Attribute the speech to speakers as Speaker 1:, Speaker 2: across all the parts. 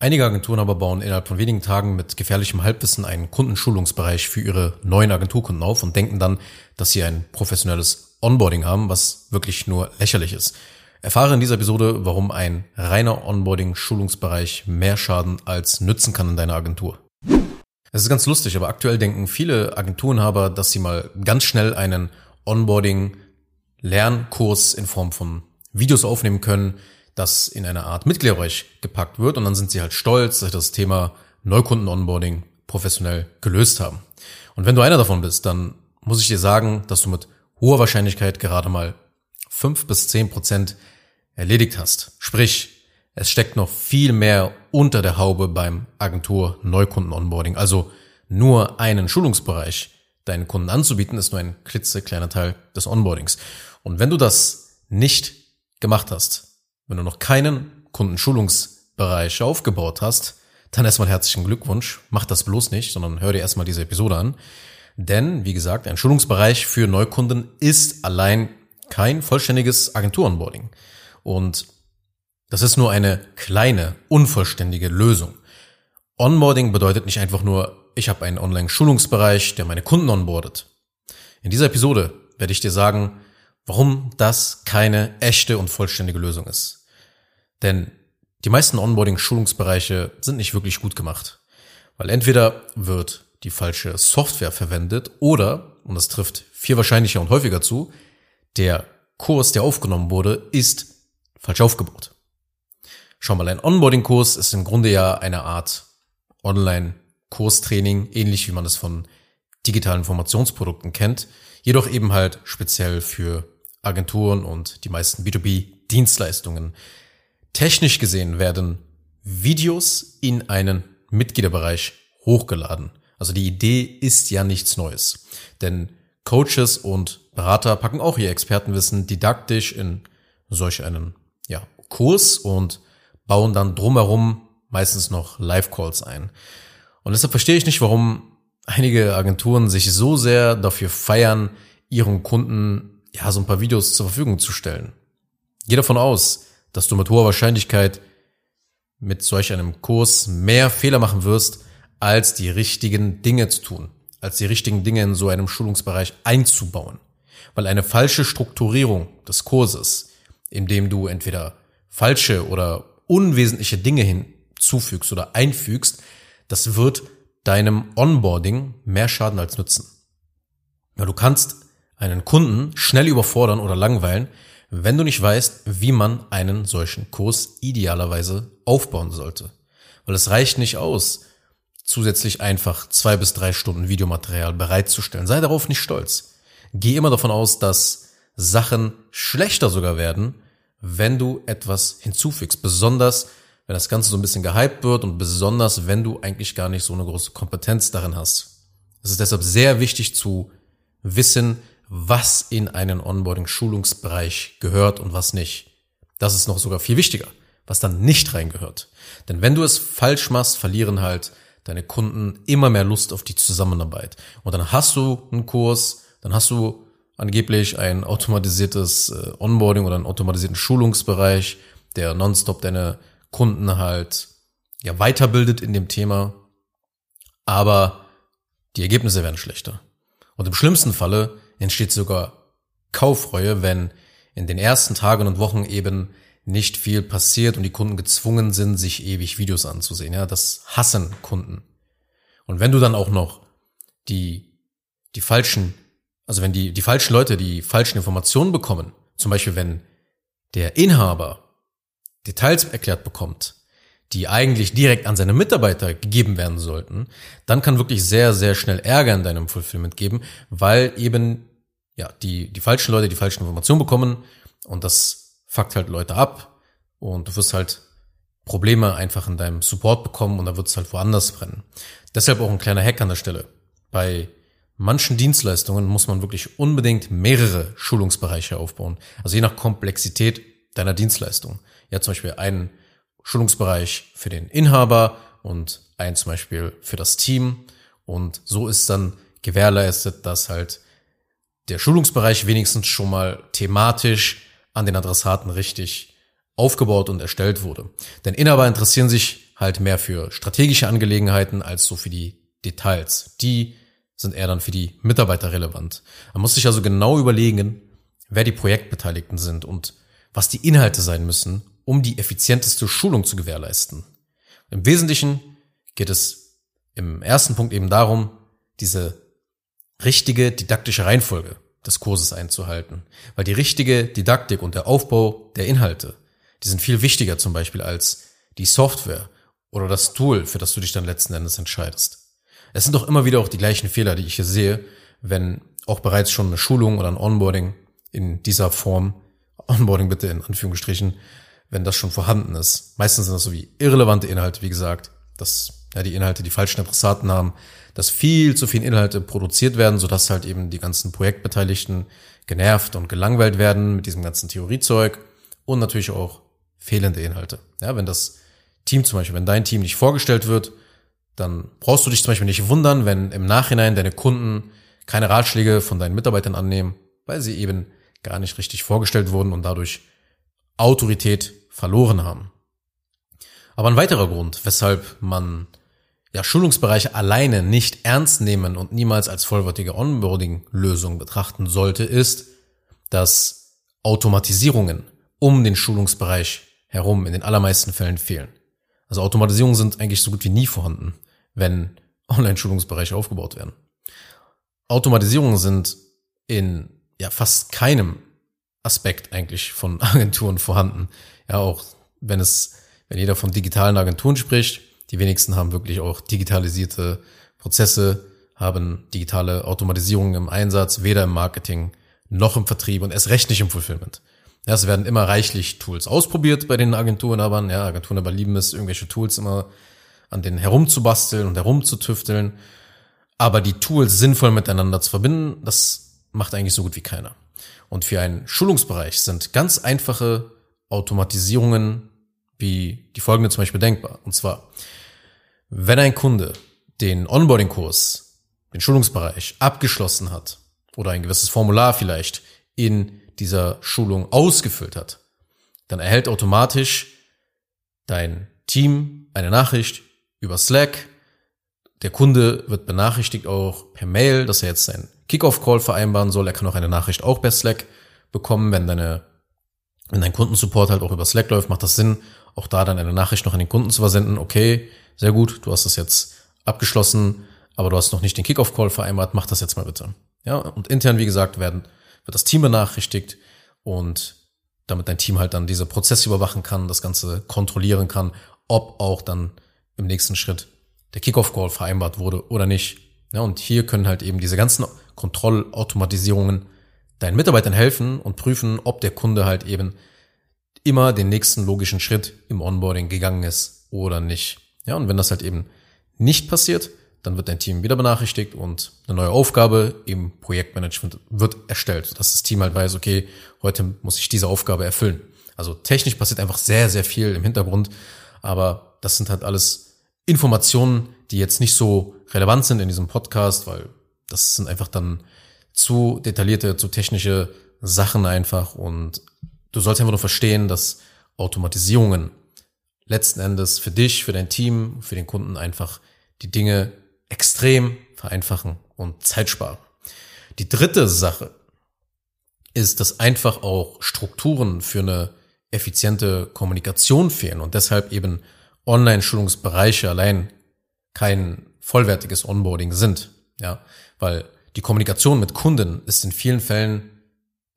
Speaker 1: Einige Agenturen aber bauen innerhalb von wenigen Tagen mit gefährlichem Halbwissen einen Kundenschulungsbereich für ihre neuen Agenturkunden auf und denken dann, dass sie ein professionelles Onboarding haben, was wirklich nur lächerlich ist. Erfahre in dieser Episode, warum ein reiner Onboarding-Schulungsbereich mehr Schaden als nützen kann in deiner Agentur. Es ist ganz lustig, aber aktuell denken viele Agenturenhaber, dass sie mal ganz schnell einen Onboarding-Lernkurs in Form von Videos aufnehmen können, das in eine Art Mitgliederbereich gepackt wird und dann sind sie halt stolz, dass sie das Thema Neukunden-Onboarding professionell gelöst haben. Und wenn du einer davon bist, dann muss ich dir sagen, dass du mit hoher Wahrscheinlichkeit gerade mal fünf bis zehn Prozent erledigt hast. Sprich, es steckt noch viel mehr unter der Haube beim Agentur Neukunden Onboarding. Also nur einen Schulungsbereich deinen Kunden anzubieten, ist nur ein klitzekleiner Teil des Onboardings. Und wenn du das nicht gemacht hast, wenn du noch keinen Kundenschulungsbereich aufgebaut hast, dann erstmal herzlichen Glückwunsch. Mach das bloß nicht, sondern hör dir erstmal diese Episode an. Denn, wie gesagt, ein Schulungsbereich für Neukunden ist allein kein vollständiges Agentur-Onboarding. Und das ist nur eine kleine, unvollständige Lösung. Onboarding bedeutet nicht einfach nur, ich habe einen Online-Schulungsbereich, der meine Kunden onboardet. In dieser Episode werde ich dir sagen, warum das keine echte und vollständige Lösung ist. Denn die meisten Onboarding-Schulungsbereiche sind nicht wirklich gut gemacht. Weil entweder wird die falsche Software verwendet oder, und das trifft viel wahrscheinlicher und häufiger zu, der Kurs, der aufgenommen wurde, ist falsch aufgebaut. Schau mal, ein Onboarding-Kurs ist im Grunde ja eine Art Online-Kurstraining, ähnlich wie man es von digitalen Informationsprodukten kennt, jedoch eben halt speziell für Agenturen und die meisten B2B-Dienstleistungen. Technisch gesehen werden Videos in einen Mitgliederbereich hochgeladen. Also die Idee ist ja nichts Neues. Denn Coaches und Berater packen auch ihr Expertenwissen didaktisch in solch einen ja, Kurs und bauen dann drumherum meistens noch Live-Calls ein. Und deshalb verstehe ich nicht, warum einige Agenturen sich so sehr dafür feiern, ihren Kunden ja so ein paar Videos zur Verfügung zu stellen. Geh davon aus, dass du mit hoher Wahrscheinlichkeit mit solch einem Kurs mehr Fehler machen wirst, als die richtigen Dinge zu tun, als die richtigen Dinge in so einem Schulungsbereich einzubauen. Weil eine falsche Strukturierung des Kurses, in dem du entweder falsche oder unwesentliche Dinge hinzufügst oder einfügst, das wird deinem Onboarding mehr schaden als nützen. Ja, du kannst einen Kunden schnell überfordern oder langweilen, wenn du nicht weißt, wie man einen solchen Kurs idealerweise aufbauen sollte. Weil es reicht nicht aus, zusätzlich einfach zwei bis drei Stunden Videomaterial bereitzustellen. Sei darauf nicht stolz. Geh immer davon aus, dass Sachen schlechter sogar werden, wenn du etwas hinzufügst. Besonders, wenn das Ganze so ein bisschen gehypt wird und besonders, wenn du eigentlich gar nicht so eine große Kompetenz darin hast. Es ist deshalb sehr wichtig zu wissen, was in einen Onboarding-Schulungsbereich gehört und was nicht. Das ist noch sogar viel wichtiger, was dann nicht reingehört. Denn wenn du es falsch machst, verlieren halt deine Kunden immer mehr Lust auf die Zusammenarbeit. Und dann hast du einen Kurs, dann hast du angeblich ein automatisiertes äh, Onboarding oder einen automatisierten Schulungsbereich, der nonstop deine Kunden halt ja weiterbildet in dem Thema. Aber die Ergebnisse werden schlechter. Und im schlimmsten Falle entsteht sogar Kaufreue, wenn in den ersten Tagen und Wochen eben nicht viel passiert und die Kunden gezwungen sind, sich ewig Videos anzusehen. Ja, das hassen Kunden. Und wenn du dann auch noch die, die falschen, also wenn die, die falschen Leute die falschen Informationen bekommen, zum Beispiel wenn der Inhaber Details erklärt bekommt, die eigentlich direkt an seine Mitarbeiter gegeben werden sollten, dann kann wirklich sehr, sehr schnell Ärger in deinem Fulfillment geben, weil eben ja, die, die falschen Leute die falschen Informationen bekommen und das fuckt halt Leute ab und du wirst halt Probleme einfach in deinem Support bekommen und da wird es halt woanders brennen. Deshalb auch ein kleiner Hack an der Stelle. Bei manchen Dienstleistungen muss man wirklich unbedingt mehrere Schulungsbereiche aufbauen. Also je nach Komplexität deiner Dienstleistung. Ja, zum Beispiel einen Schulungsbereich für den Inhaber und einen zum Beispiel für das Team. Und so ist dann gewährleistet, dass halt der Schulungsbereich wenigstens schon mal thematisch an den Adressaten richtig aufgebaut und erstellt wurde. Denn Inhaber interessieren sich halt mehr für strategische Angelegenheiten als so für die Details. Die sind eher dann für die Mitarbeiter relevant. Man muss sich also genau überlegen, wer die Projektbeteiligten sind und was die Inhalte sein müssen, um die effizienteste Schulung zu gewährleisten. Im Wesentlichen geht es im ersten Punkt eben darum, diese richtige didaktische Reihenfolge des Kurses einzuhalten. Weil die richtige Didaktik und der Aufbau der Inhalte, die sind viel wichtiger zum Beispiel als die Software oder das Tool, für das du dich dann letzten Endes entscheidest. Es sind doch immer wieder auch die gleichen Fehler, die ich hier sehe, wenn auch bereits schon eine Schulung oder ein Onboarding in dieser Form, Onboarding bitte in Anführungsstrichen, wenn das schon vorhanden ist. Meistens sind das so wie irrelevante Inhalte, wie gesagt, dass ja, die Inhalte die falschen Adressaten haben, dass viel zu viele Inhalte produziert werden, sodass halt eben die ganzen Projektbeteiligten genervt und gelangweilt werden mit diesem ganzen Theoriezeug und natürlich auch fehlende Inhalte. Ja, wenn das Team zum Beispiel, wenn dein Team nicht vorgestellt wird, dann brauchst du dich zum Beispiel nicht wundern, wenn im Nachhinein deine Kunden keine Ratschläge von deinen Mitarbeitern annehmen, weil sie eben gar nicht richtig vorgestellt wurden und dadurch Autorität verloren haben. Aber ein weiterer Grund, weshalb man ja Schulungsbereiche alleine nicht ernst nehmen und niemals als vollwertige Onboarding-Lösung betrachten sollte, ist, dass Automatisierungen um den Schulungsbereich herum in den allermeisten Fällen fehlen. Also Automatisierungen sind eigentlich so gut wie nie vorhanden wenn Online-Schulungsbereiche aufgebaut werden. Automatisierungen sind in ja fast keinem Aspekt eigentlich von Agenturen vorhanden. Ja, auch wenn es, wenn jeder von digitalen Agenturen spricht, die wenigsten haben wirklich auch digitalisierte Prozesse, haben digitale Automatisierungen im Einsatz, weder im Marketing noch im Vertrieb und erst recht nicht im Fulfillment. Ja, es werden immer reichlich Tools ausprobiert bei den Agenturen, aber ja, Agenturen aber lieben es, irgendwelche Tools immer an denen herumzubasteln und herumzutüfteln. Aber die Tools sinnvoll miteinander zu verbinden, das macht eigentlich so gut wie keiner. Und für einen Schulungsbereich sind ganz einfache Automatisierungen wie die folgende zum Beispiel denkbar. Und zwar, wenn ein Kunde den Onboarding-Kurs, den Schulungsbereich abgeschlossen hat oder ein gewisses Formular vielleicht in dieser Schulung ausgefüllt hat, dann erhält automatisch dein Team eine Nachricht über Slack. Der Kunde wird benachrichtigt auch per Mail, dass er jetzt seinen Kickoff-Call vereinbaren soll. Er kann auch eine Nachricht auch per Slack bekommen, wenn deine, wenn dein Kundensupport halt auch über Slack läuft, macht das Sinn, auch da dann eine Nachricht noch an den Kunden zu versenden. Okay, sehr gut, du hast das jetzt abgeschlossen, aber du hast noch nicht den Kickoff-Call vereinbart, mach das jetzt mal bitte. Ja, und intern, wie gesagt, werden, wird das Team benachrichtigt und damit dein Team halt dann diese Prozesse überwachen kann, das Ganze kontrollieren kann, ob auch dann im nächsten Schritt der Kickoff-Call vereinbart wurde oder nicht. Ja, und hier können halt eben diese ganzen Kontrollautomatisierungen deinen Mitarbeitern helfen und prüfen, ob der Kunde halt eben immer den nächsten logischen Schritt im Onboarding gegangen ist oder nicht. Ja, und wenn das halt eben nicht passiert, dann wird dein Team wieder benachrichtigt und eine neue Aufgabe im Projektmanagement wird erstellt, dass das Team halt weiß, okay, heute muss ich diese Aufgabe erfüllen. Also technisch passiert einfach sehr, sehr viel im Hintergrund, aber das sind halt alles Informationen, die jetzt nicht so relevant sind in diesem Podcast, weil das sind einfach dann zu detaillierte, zu technische Sachen einfach und du sollst einfach nur verstehen, dass Automatisierungen letzten Endes für dich, für dein Team, für den Kunden einfach die Dinge extrem vereinfachen und Zeit sparen. Die dritte Sache ist, dass einfach auch Strukturen für eine effiziente Kommunikation fehlen und deshalb eben Online-Schulungsbereiche allein kein vollwertiges Onboarding sind, ja, weil die Kommunikation mit Kunden ist in vielen Fällen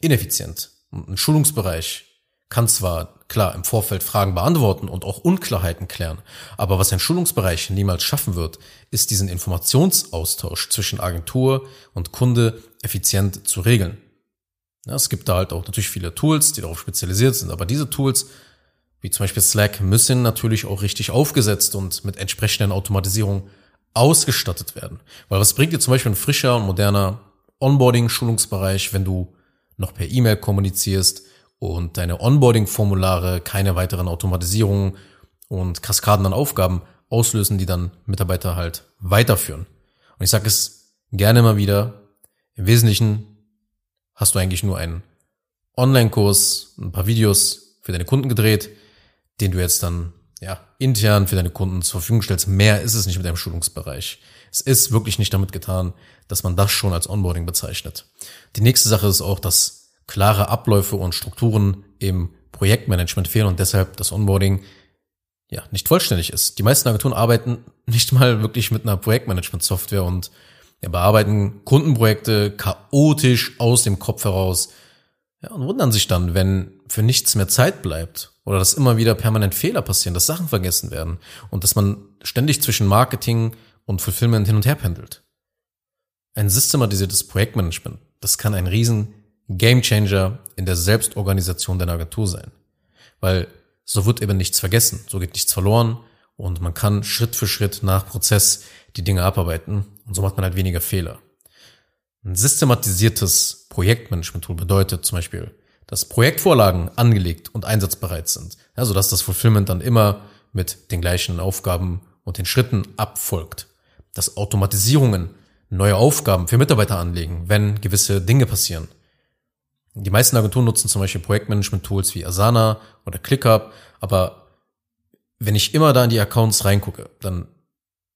Speaker 1: ineffizient. Ein Schulungsbereich kann zwar klar im Vorfeld Fragen beantworten und auch Unklarheiten klären, aber was ein Schulungsbereich niemals schaffen wird, ist diesen Informationsaustausch zwischen Agentur und Kunde effizient zu regeln. Ja, es gibt da halt auch natürlich viele Tools, die darauf spezialisiert sind, aber diese Tools wie zum Beispiel Slack, müssen natürlich auch richtig aufgesetzt und mit entsprechenden Automatisierung ausgestattet werden. Weil was bringt dir zum Beispiel ein frischer und moderner Onboarding-Schulungsbereich, wenn du noch per E-Mail kommunizierst und deine Onboarding-Formulare keine weiteren Automatisierungen und Kaskaden an Aufgaben auslösen, die dann Mitarbeiter halt weiterführen. Und ich sage es gerne mal wieder, im Wesentlichen hast du eigentlich nur einen Online-Kurs, ein paar Videos für deine Kunden gedreht, den du jetzt dann ja intern für deine Kunden zur Verfügung stellst. Mehr ist es nicht mit deinem Schulungsbereich. Es ist wirklich nicht damit getan, dass man das schon als Onboarding bezeichnet. Die nächste Sache ist auch, dass klare Abläufe und Strukturen im Projektmanagement fehlen und deshalb das Onboarding ja nicht vollständig ist. Die meisten Agenturen arbeiten nicht mal wirklich mit einer Projektmanagement-Software und ja, bearbeiten Kundenprojekte chaotisch aus dem Kopf heraus ja, und wundern sich dann, wenn für nichts mehr Zeit bleibt oder dass immer wieder permanent Fehler passieren, dass Sachen vergessen werden und dass man ständig zwischen Marketing und Fulfillment hin und her pendelt. Ein systematisiertes Projektmanagement, das kann ein riesen Gamechanger in der Selbstorganisation deiner Agentur sein. Weil so wird eben nichts vergessen, so geht nichts verloren und man kann Schritt für Schritt nach Prozess die Dinge abarbeiten und so macht man halt weniger Fehler. Ein systematisiertes Projektmanagement-Tool bedeutet zum Beispiel, dass Projektvorlagen angelegt und einsatzbereit sind, ja, sodass das Fulfillment dann immer mit den gleichen Aufgaben und den Schritten abfolgt. Dass Automatisierungen neue Aufgaben für Mitarbeiter anlegen, wenn gewisse Dinge passieren. Die meisten Agenturen nutzen zum Beispiel Projektmanagement-Tools wie Asana oder ClickUp, aber wenn ich immer da in die Accounts reingucke, dann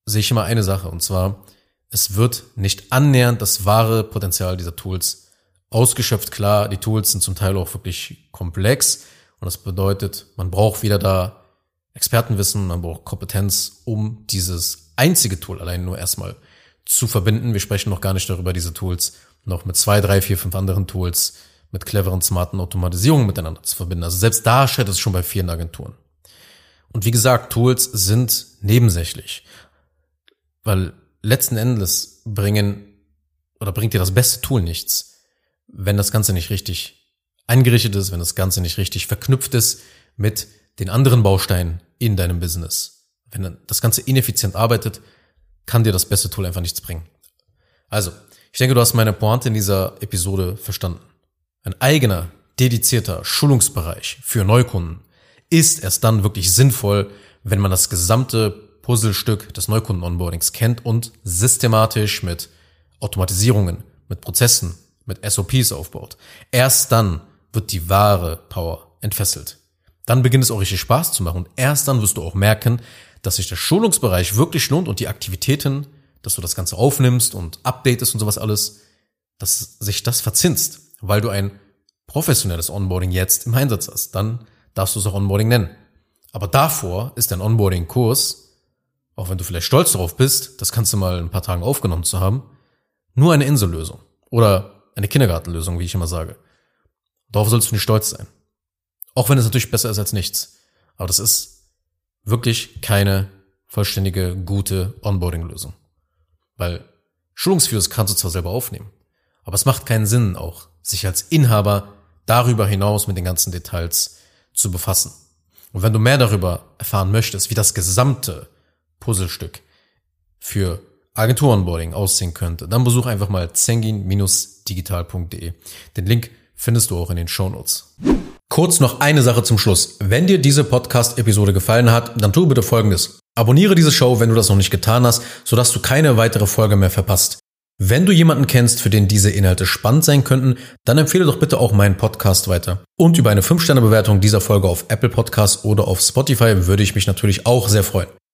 Speaker 1: sehe ich immer eine Sache, und zwar, es wird nicht annähernd das wahre Potenzial dieser Tools ausgeschöpft. Klar, die Tools sind zum Teil auch wirklich komplex und das bedeutet, man braucht wieder da Expertenwissen, man braucht Kompetenz, um dieses einzige Tool allein nur erstmal zu verbinden. Wir sprechen noch gar nicht darüber, diese Tools noch mit zwei, drei, vier, fünf anderen Tools mit cleveren, smarten Automatisierungen miteinander zu verbinden. Also selbst da scheitert es schon bei vielen Agenturen. Und wie gesagt, Tools sind nebensächlich, weil letzten Endes bringen oder bringt dir das beste Tool nichts, wenn das Ganze nicht richtig eingerichtet ist, wenn das Ganze nicht richtig verknüpft ist mit den anderen Bausteinen in deinem Business. Wenn das Ganze ineffizient arbeitet, kann dir das beste Tool einfach nichts bringen. Also, ich denke, du hast meine Pointe in dieser Episode verstanden. Ein eigener, dedizierter Schulungsbereich für Neukunden ist erst dann wirklich sinnvoll, wenn man das gesamte Puzzlestück des Neukunden-Onboardings kennt und systematisch mit Automatisierungen, mit Prozessen, mit SOPs aufbaut. Erst dann wird die wahre Power entfesselt. Dann beginnt es auch richtig Spaß zu machen und erst dann wirst du auch merken, dass sich der Schulungsbereich wirklich lohnt und die Aktivitäten, dass du das Ganze aufnimmst und updatest und sowas alles, dass sich das verzinst weil du ein professionelles Onboarding jetzt im Einsatz hast. Dann darfst du es auch Onboarding nennen. Aber davor ist ein Onboarding-Kurs, auch wenn du vielleicht stolz darauf bist, das du mal ein paar Tagen aufgenommen zu haben, nur eine Insellösung oder eine Kindergartenlösung, wie ich immer sage. Darauf sollst du nicht stolz sein. Auch wenn es natürlich besser ist als nichts. Aber das ist wirklich keine vollständige, gute Onboarding-Lösung. Weil Schulungsvideos kannst du zwar selber aufnehmen, aber es macht keinen Sinn auch, sich als Inhaber darüber hinaus mit den ganzen Details zu befassen. Und wenn du mehr darüber erfahren möchtest, wie das gesamte Puzzlestück für Agentur-Onboarding aussehen könnte, dann besuch einfach mal zengin-digital.de. Den Link findest du auch in den Show Notes. Kurz noch eine Sache zum Schluss. Wenn dir diese Podcast-Episode gefallen hat, dann tu bitte Folgendes. Abonniere diese Show, wenn du das noch nicht getan hast, sodass du keine weitere Folge mehr verpasst. Wenn du jemanden kennst, für den diese Inhalte spannend sein könnten, dann empfehle doch bitte auch meinen Podcast weiter. Und über eine 5-Sterne-Bewertung dieser Folge auf Apple Podcasts oder auf Spotify würde ich mich natürlich auch sehr freuen.